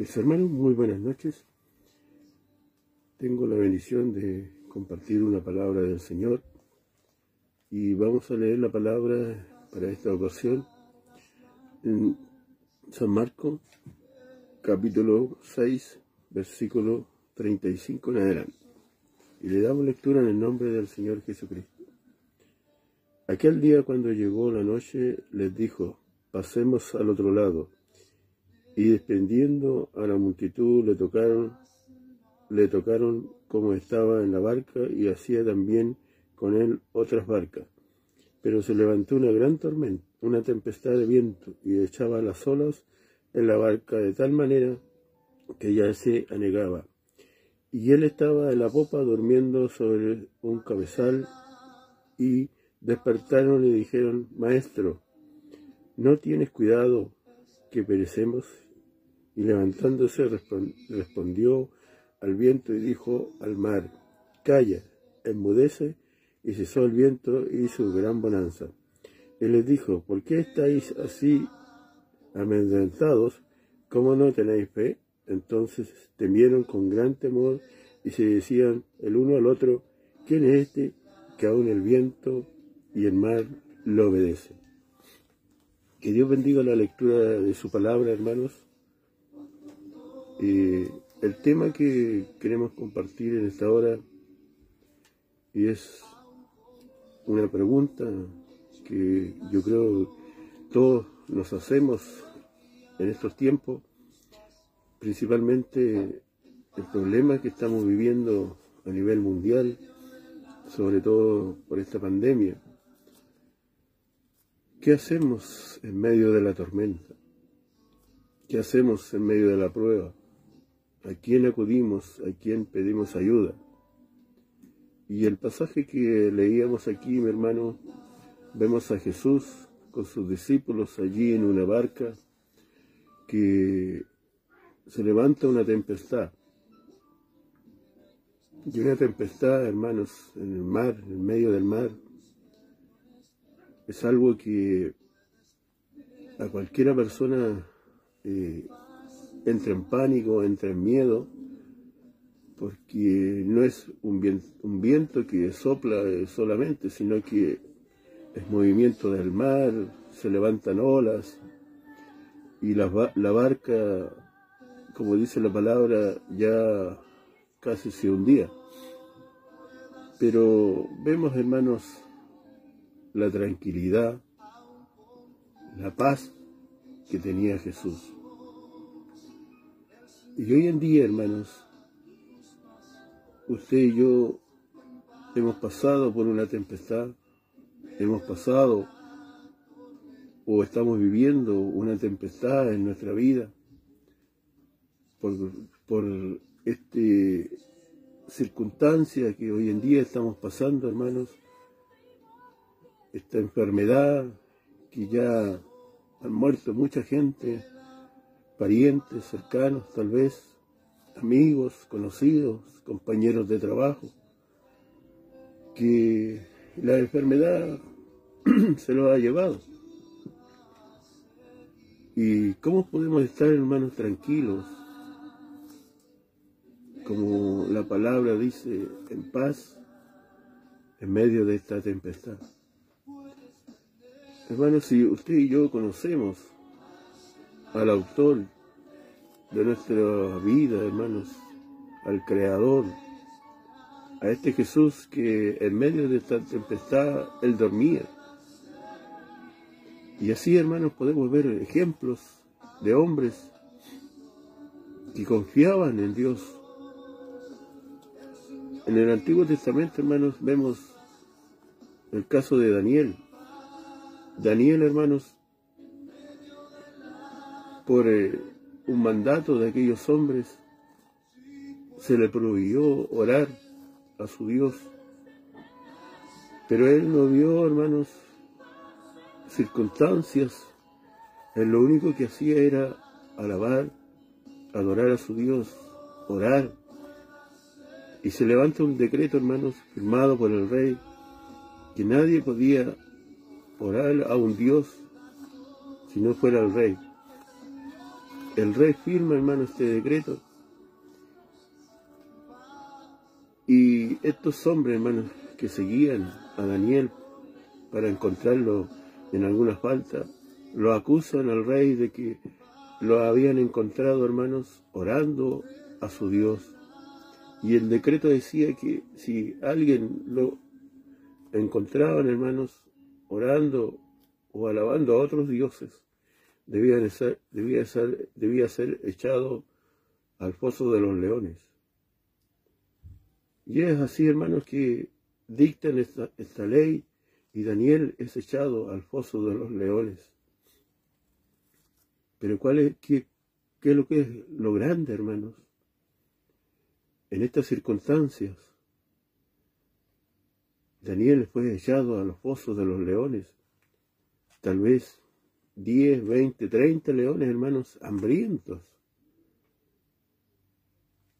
Mis hermanos, muy buenas noches. Tengo la bendición de compartir una palabra del Señor y vamos a leer la palabra para esta ocasión en San Marcos, capítulo 6, versículo 35 en adelante. Y le damos lectura en el nombre del Señor Jesucristo. Aquel día cuando llegó la noche les dijo, pasemos al otro lado y desprendiendo a la multitud le tocaron, le tocaron como estaba en la barca y hacía también con él otras barcas. Pero se levantó una gran tormenta, una tempestad de viento y echaba las olas en la barca de tal manera que ya se anegaba. Y él estaba en la popa durmiendo sobre un cabezal y despertaron y dijeron, Maestro, ¿no tienes cuidado que perecemos? Y levantándose respondió al viento y dijo al mar, Calla, enmudece, y cesó el viento y su gran bonanza. Él les dijo, ¿por qué estáis así amedrentados? ¿Cómo no tenéis fe? Entonces temieron con gran temor y se decían el uno al otro, ¿quién es este que aún el viento y el mar lo obedecen? Que Dios bendiga la lectura de su palabra, hermanos. El tema que queremos compartir en esta hora y es una pregunta que yo creo todos nos hacemos en estos tiempos, principalmente el problema que estamos viviendo a nivel mundial, sobre todo por esta pandemia. ¿Qué hacemos en medio de la tormenta? ¿Qué hacemos en medio de la prueba? ¿A quién acudimos? ¿A quién pedimos ayuda? Y el pasaje que leíamos aquí, mi hermano, vemos a Jesús con sus discípulos allí en una barca que se levanta una tempestad. Y una tempestad, hermanos, en el mar, en medio del mar, es algo que a cualquiera persona eh, entra en pánico, entra en miedo, porque no es un viento, un viento que sopla eh, solamente, sino que es movimiento del mar, se levantan olas y la, la barca, como dice la palabra, ya casi se hundía. Pero vemos, hermanos, la tranquilidad, la paz que tenía Jesús. Y hoy en día, hermanos, usted y yo hemos pasado por una tempestad, hemos pasado o estamos viviendo una tempestad en nuestra vida por, por esta circunstancia que hoy en día estamos pasando, hermanos, esta enfermedad que ya han muerto mucha gente, parientes cercanos tal vez, amigos, conocidos, compañeros de trabajo, que la enfermedad se lo ha llevado. ¿Y cómo podemos estar, hermanos, tranquilos? Como la palabra dice, en paz, en medio de esta tempestad. Hermanos, si usted y yo conocemos al autor de nuestra vida, hermanos, al Creador, a este Jesús que en medio de esta tempestad Él dormía. Y así, hermanos, podemos ver ejemplos de hombres que confiaban en Dios. En el Antiguo Testamento, hermanos, vemos el caso de Daniel, Daniel, hermanos, por eh, un mandato de aquellos hombres, se le prohibió orar a su Dios. Pero él no vio, hermanos, circunstancias. Él lo único que hacía era alabar, adorar a su Dios, orar. Y se levanta un decreto, hermanos, firmado por el rey, que nadie podía orar a un Dios si no fuera el rey. El rey firma, hermano, este decreto. Y estos hombres, hermanos, que seguían a Daniel para encontrarlo en alguna falta, lo acusan al rey de que lo habían encontrado, hermanos, orando a su Dios. Y el decreto decía que si alguien lo encontraban, hermanos, orando o alabando a otros dioses, debía ser, debía ser, debía ser echado al foso de los leones. Y es así, hermanos, que dictan esta, esta ley y Daniel es echado al foso de los leones. Pero ¿cuál es, qué, qué es lo que es lo grande, hermanos? En estas circunstancias, Daniel fue echado a los fosos de los leones. Tal vez 10, 20, 30 leones, hermanos, hambrientos,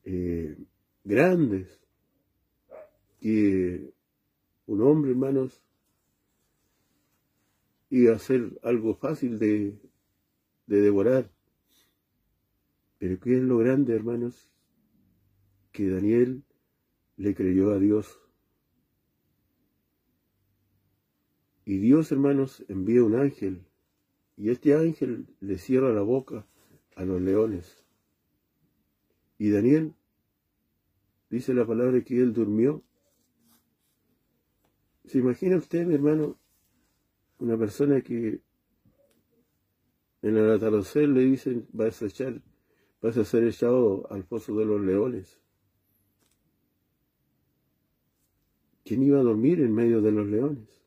eh, grandes, que un hombre, hermanos, iba a ser algo fácil de, de devorar. Pero ¿qué es lo grande, hermanos? Que Daniel le creyó a Dios. Y Dios, hermanos, envía un ángel. Y este ángel le cierra la boca a los leones. Y Daniel, dice la palabra que él durmió. ¿Se imagina usted, mi hermano, una persona que en el atardecer le dicen, vas a echar, vas a ser echado al foso de los leones. ¿Quién iba a dormir en medio de los leones?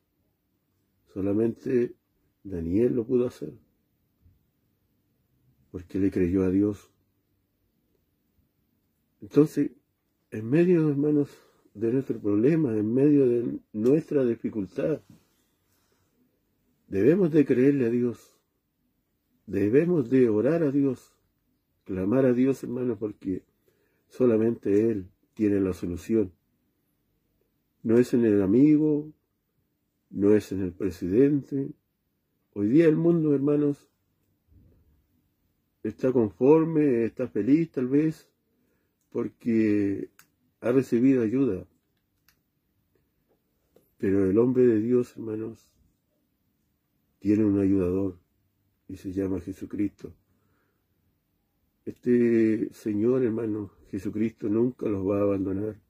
Solamente Daniel lo pudo hacer, porque le creyó a Dios. Entonces, en medio, hermanos, de nuestro problema, en medio de nuestra dificultad, debemos de creerle a Dios Debemos de orar a Dios, clamar a Dios, hermano, porque solamente Él tiene la solución. No es en el amigo, no es en el presidente. Hoy día el mundo, hermanos, está conforme, está feliz tal vez, porque ha recibido ayuda. Pero el hombre de Dios, hermanos, tiene un ayudador y se llama Jesucristo. Este Señor, hermano, Jesucristo nunca los va a abandonar.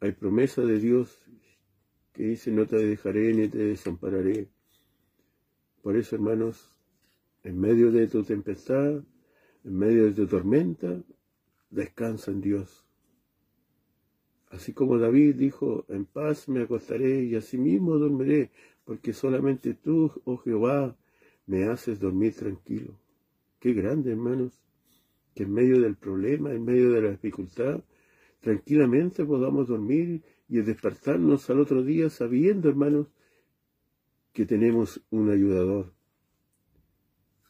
Hay promesa de Dios que dice, no te dejaré ni te desampararé. Por eso, hermanos, en medio de tu tempestad, en medio de tu tormenta, descansa en Dios. Así como David dijo, en paz me acostaré y asimismo dormiré, porque solamente tú, oh Jehová, me haces dormir tranquilo. Qué grande, hermanos, que en medio del problema, en medio de la dificultad, tranquilamente podamos dormir y despertarnos al otro día sabiendo, hermanos, que tenemos un ayudador.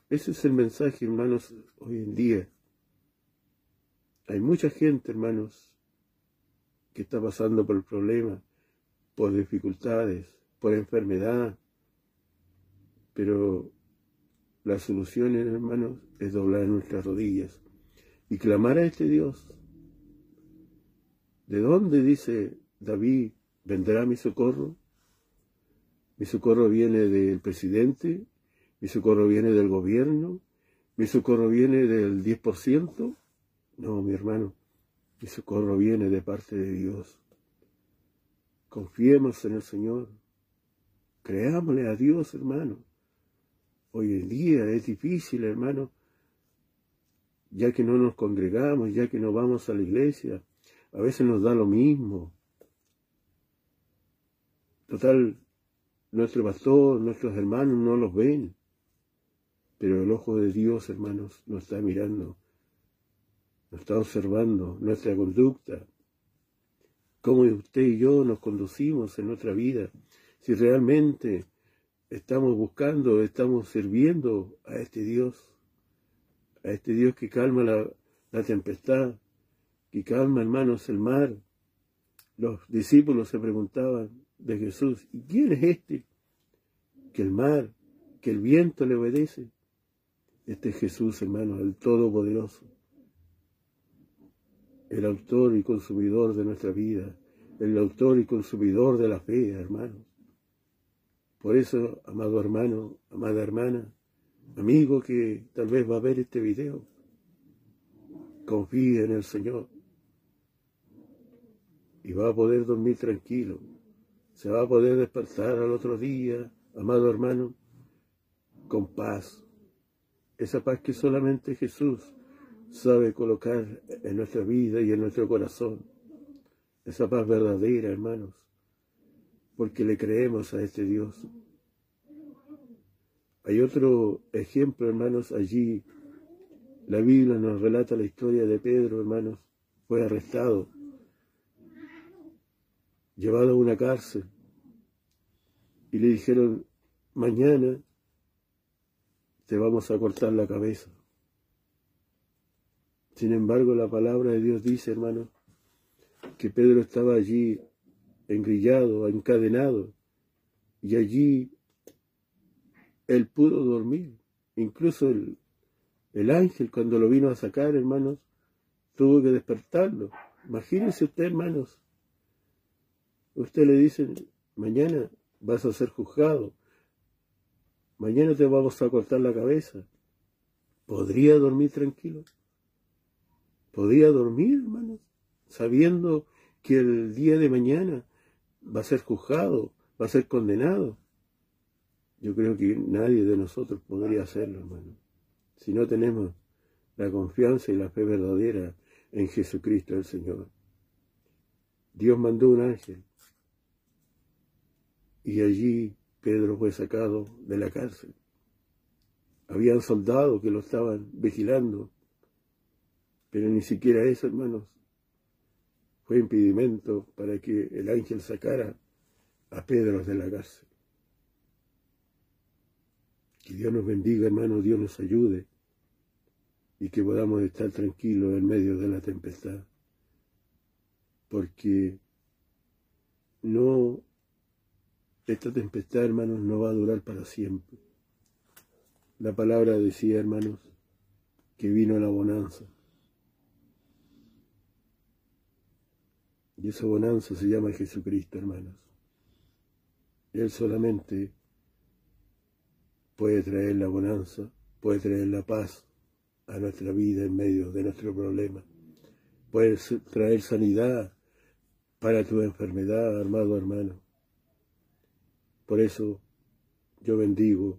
Ese es el mensaje, hermanos, hoy en día. Hay mucha gente, hermanos, que está pasando por el problema, por dificultades, por enfermedad, pero la solución, hermanos, es doblar nuestras rodillas y clamar a este Dios. ¿De dónde, dice David, vendrá mi socorro? Mi socorro viene del presidente, mi socorro viene del gobierno, mi socorro viene del 10%. No, mi hermano, mi socorro viene de parte de Dios. Confiemos en el Señor. Creámosle a Dios, hermano. Hoy en día es difícil, hermano, ya que no nos congregamos, ya que no vamos a la iglesia, a veces nos da lo mismo. Total, nuestro pastor, nuestros hermanos no los ven, pero el ojo de Dios, hermanos, nos está mirando, nos está observando nuestra conducta, cómo usted y yo nos conducimos en nuestra vida, si realmente estamos buscando, estamos sirviendo a este Dios, a este Dios que calma la, tempestad, que calma, hermanos, el mar. Los discípulos se preguntaban de Jesús, ¿y quién es este? Que el mar, que el viento le obedece. Este Jesús, hermano, el Todopoderoso, el autor y consumidor de nuestra vida, el autor y consumidor de la fe, hermanos. Por eso, amado hermano, amada hermana, amigo que tal vez va a ver este video, confía en el Señor y va a poder dormir tranquilo. Se va a poder despertar al otro día, amado hermano, con paz. Esa paz que solamente Jesús sabe colocar en nuestra vida y en nuestro corazón. Esa paz verdadera, hermanos, porque le creemos a este Dios. Hay otro ejemplo, hermanos, allí. La Biblia nos relata la historia de Pedro, hermanos. Fue arrestado, llevado a una cárcel, y le dijeron, mañana te vamos a cortar la cabeza. Sin embargo, la palabra de Dios dice, hermano, que Pedro estaba allí engrillado, encadenado, y allí él pudo dormir. Incluso el, el ángel, cuando lo vino a sacar, hermanos, tuvo que despertarlo. Imagínense usted, hermanos. Usted le dice, mañana vas a ser juzgado. Mañana te vamos a cortar la cabeza. ¿Podría dormir tranquilo? podía dormir, hermanos, sabiendo que el día de mañana va a ser juzgado, va a ser condenado. Yo creo que nadie de nosotros podría hacerlo, hermano, si no tenemos la confianza y la fe verdadera en Jesucristo el Señor. Dios mandó un ángel y allí Pedro fue sacado de la cárcel. Habían soldados que lo estaban vigilando pero ni siquiera eso, hermanos, fue impedimento para que el ángel sacara a Pedro de la cárcel. Que Dios nos bendiga, hermanos, Dios nos ayude y que podamos estar tranquilos en medio de la tempestad. Porque no, esta tempestad, hermanos, no va a durar para siempre. La palabra decía, hermanos, que vino la bonanza. Y esa bonanza se llama Jesucristo, hermanos. Él solamente puede traer la bonanza, puede traer la paz a nuestra vida en medio de nuestro problema. Puede traer sanidad para tu enfermedad, amado hermano. Por eso yo bendigo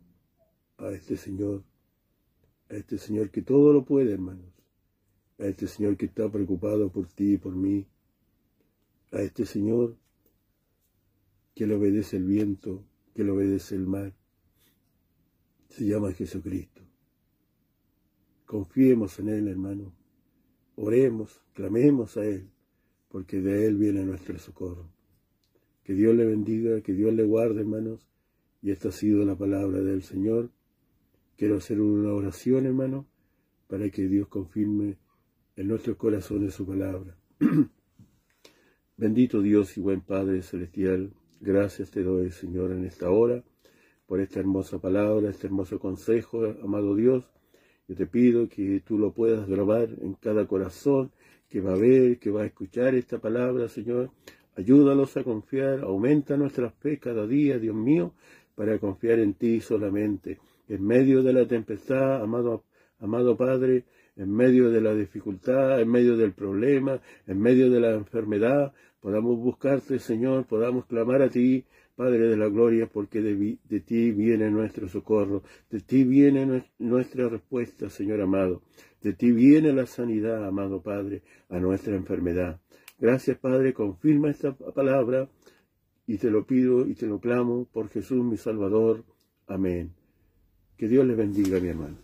a este Señor, a este Señor que todo lo puede, hermanos, a este Señor que está preocupado por ti y por mí, a este Señor que le obedece el viento, que le obedece el mar. Se llama Jesucristo. Confiemos en Él, hermano. Oremos, clamemos a Él, porque de Él viene nuestro socorro. Que Dios le bendiga, que Dios le guarde, hermanos. Y esta ha sido la palabra del Señor. Quiero hacer una oración, hermano, para que Dios confirme en nuestros corazones su palabra. Bendito Dios y buen Padre Celestial, gracias te doy, Señor, en esta hora, por esta hermosa palabra, este hermoso consejo, amado Dios. Yo te pido que tú lo puedas grabar en cada corazón que va a ver, que va a escuchar esta palabra, Señor. Ayúdalos a confiar, aumenta nuestra fe cada día, Dios mío, para confiar en ti solamente. En medio de la tempestad, amado, amado Padre, en medio de la dificultad, en medio del problema, en medio de la enfermedad, podamos buscarte, Señor, podamos clamar a ti, Padre de la Gloria, porque de, ti viene nuestro socorro, de ti viene nuestra respuesta, Señor amado, de ti viene la sanidad, amado Padre, a nuestra enfermedad. Gracias, Padre, confirma esta palabra y te lo pido y te lo clamo por Jesús mi Salvador. Amén. Que Dios les bendiga, mi hermano.